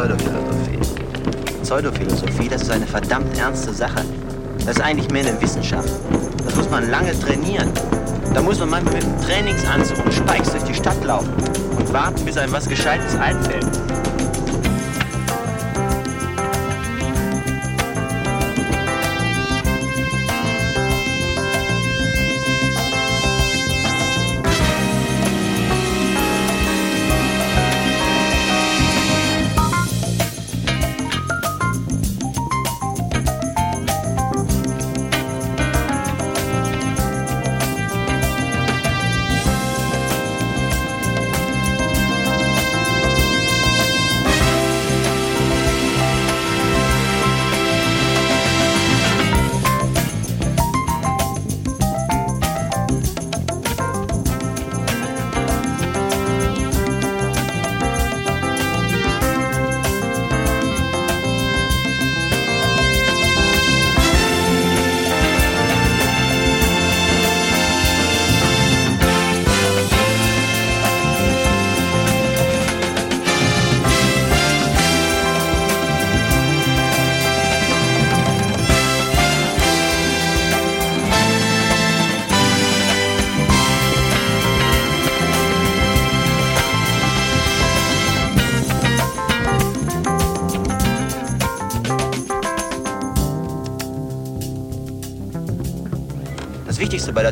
Pseudophilosophie. Pseudophilosophie, das ist eine verdammt ernste Sache. Das ist eigentlich mehr eine Wissenschaft. Das muss man lange trainieren. Da muss man manchmal mit einem Trainingsanzug und Speichs durch die Stadt laufen und warten, bis einem was Gescheites einfällt.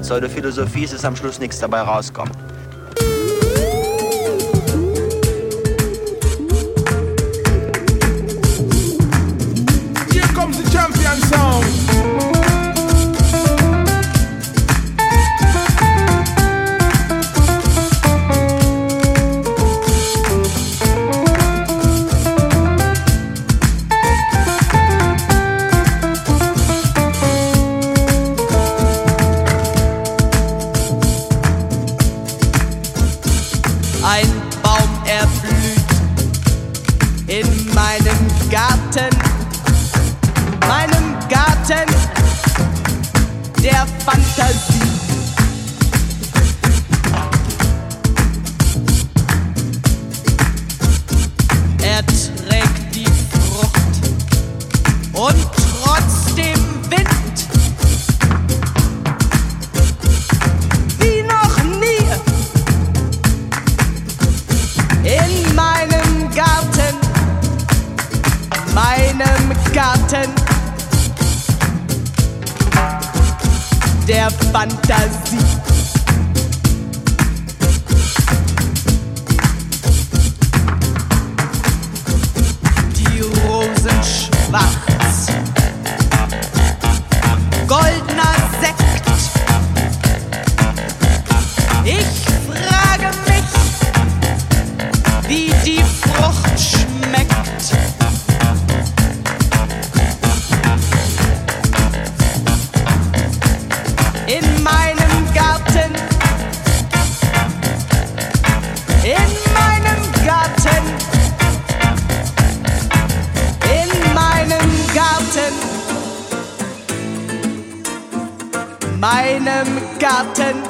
Pseudophilosophie ist, dass am Schluss nichts dabei rauskommt. fantasia. Rosen schwach. Garten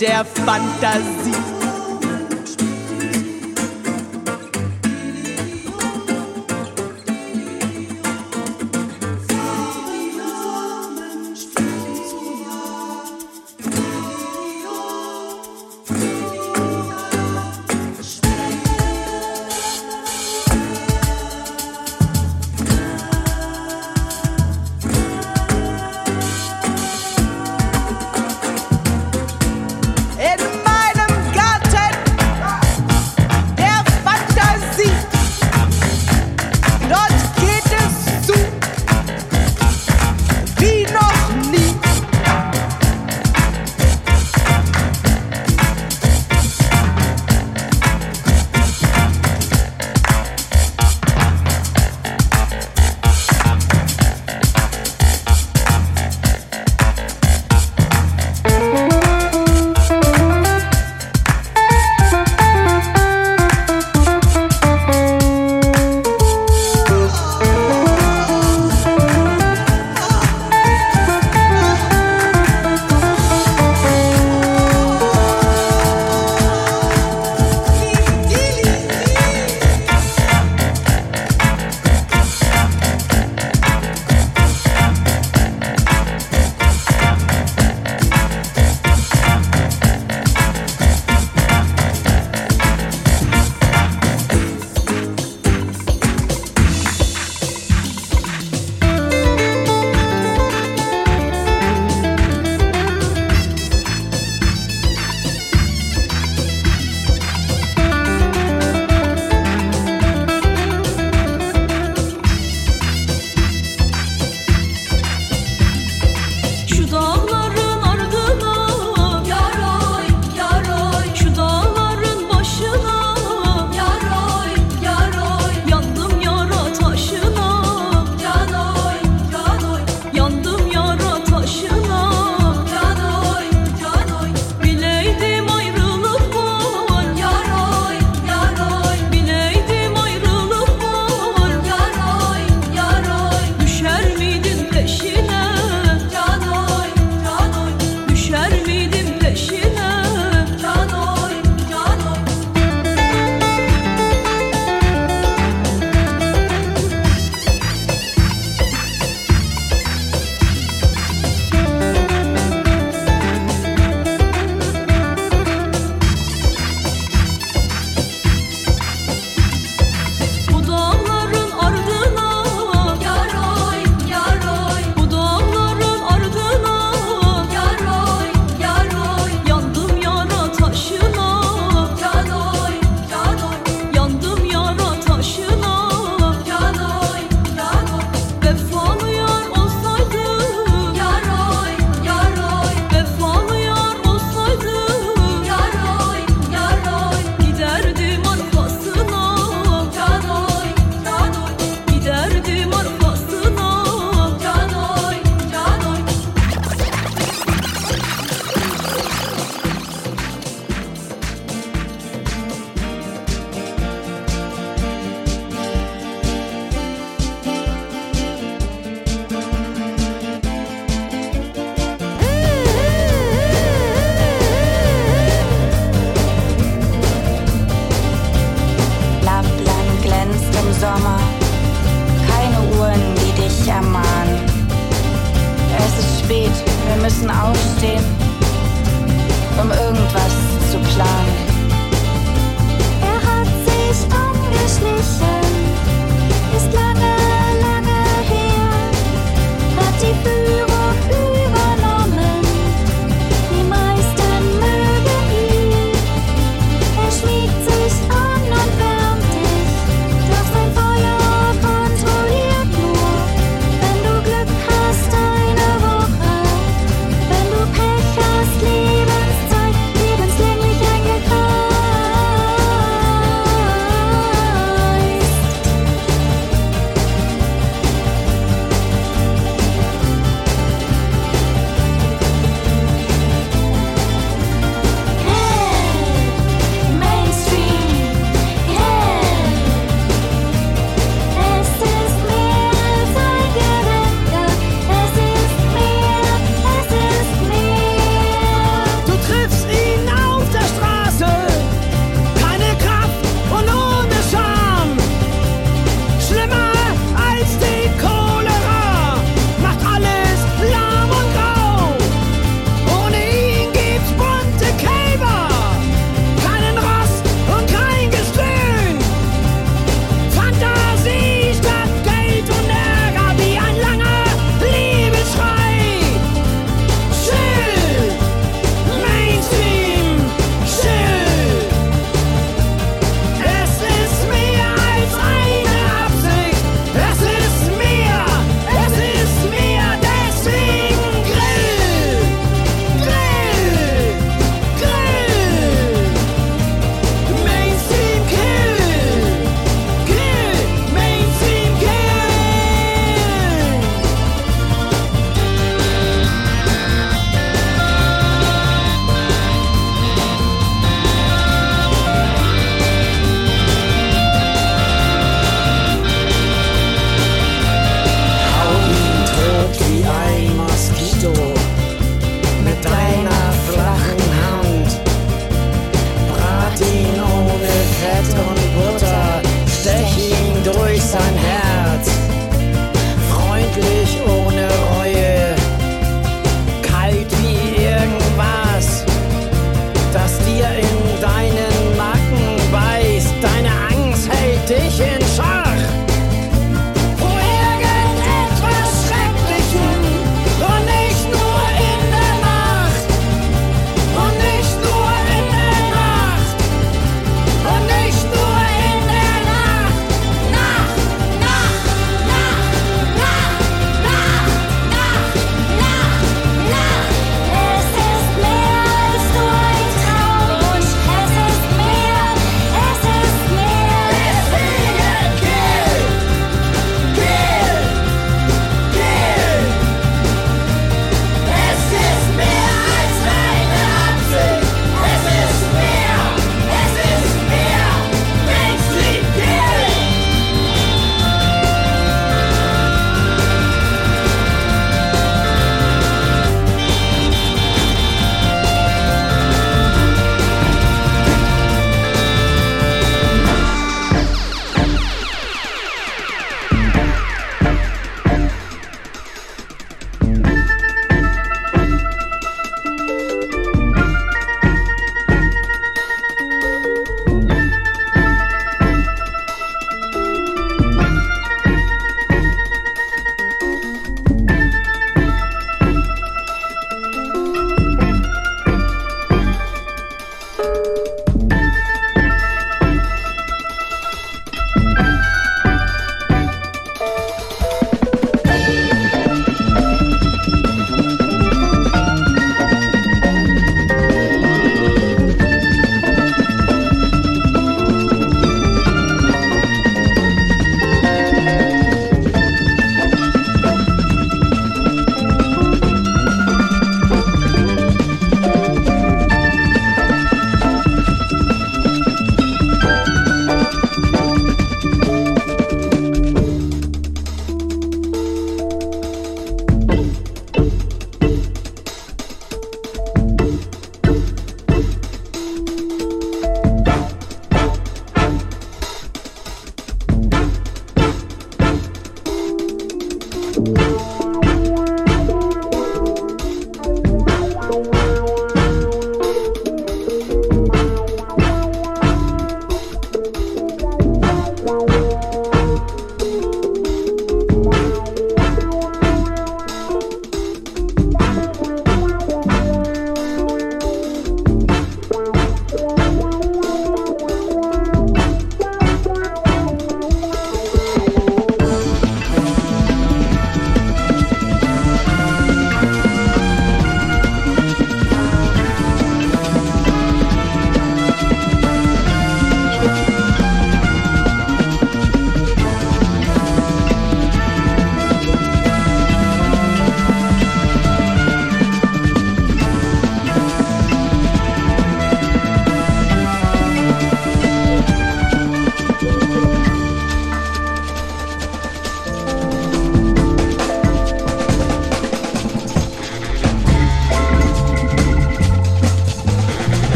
der Fantasie. Um irgendwas zu planen. Er hat sich angeschlichen,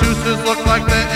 Juices look like they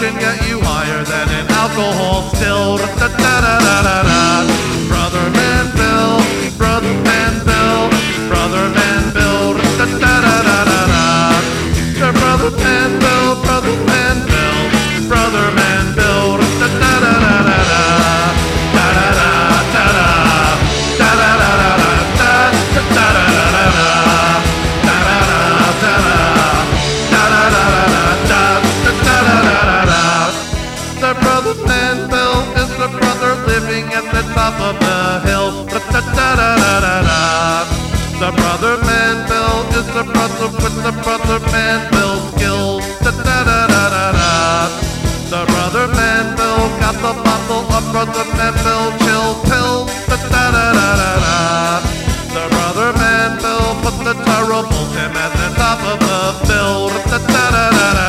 can get you higher than an alcohol still. Da, da, da, the brother man will kill. Da da da da da da. The brother man will got the bottle of brother man will chill pill. Da da da da da da. The brother man will put the terrible him at the top of the bill. Da da da da da.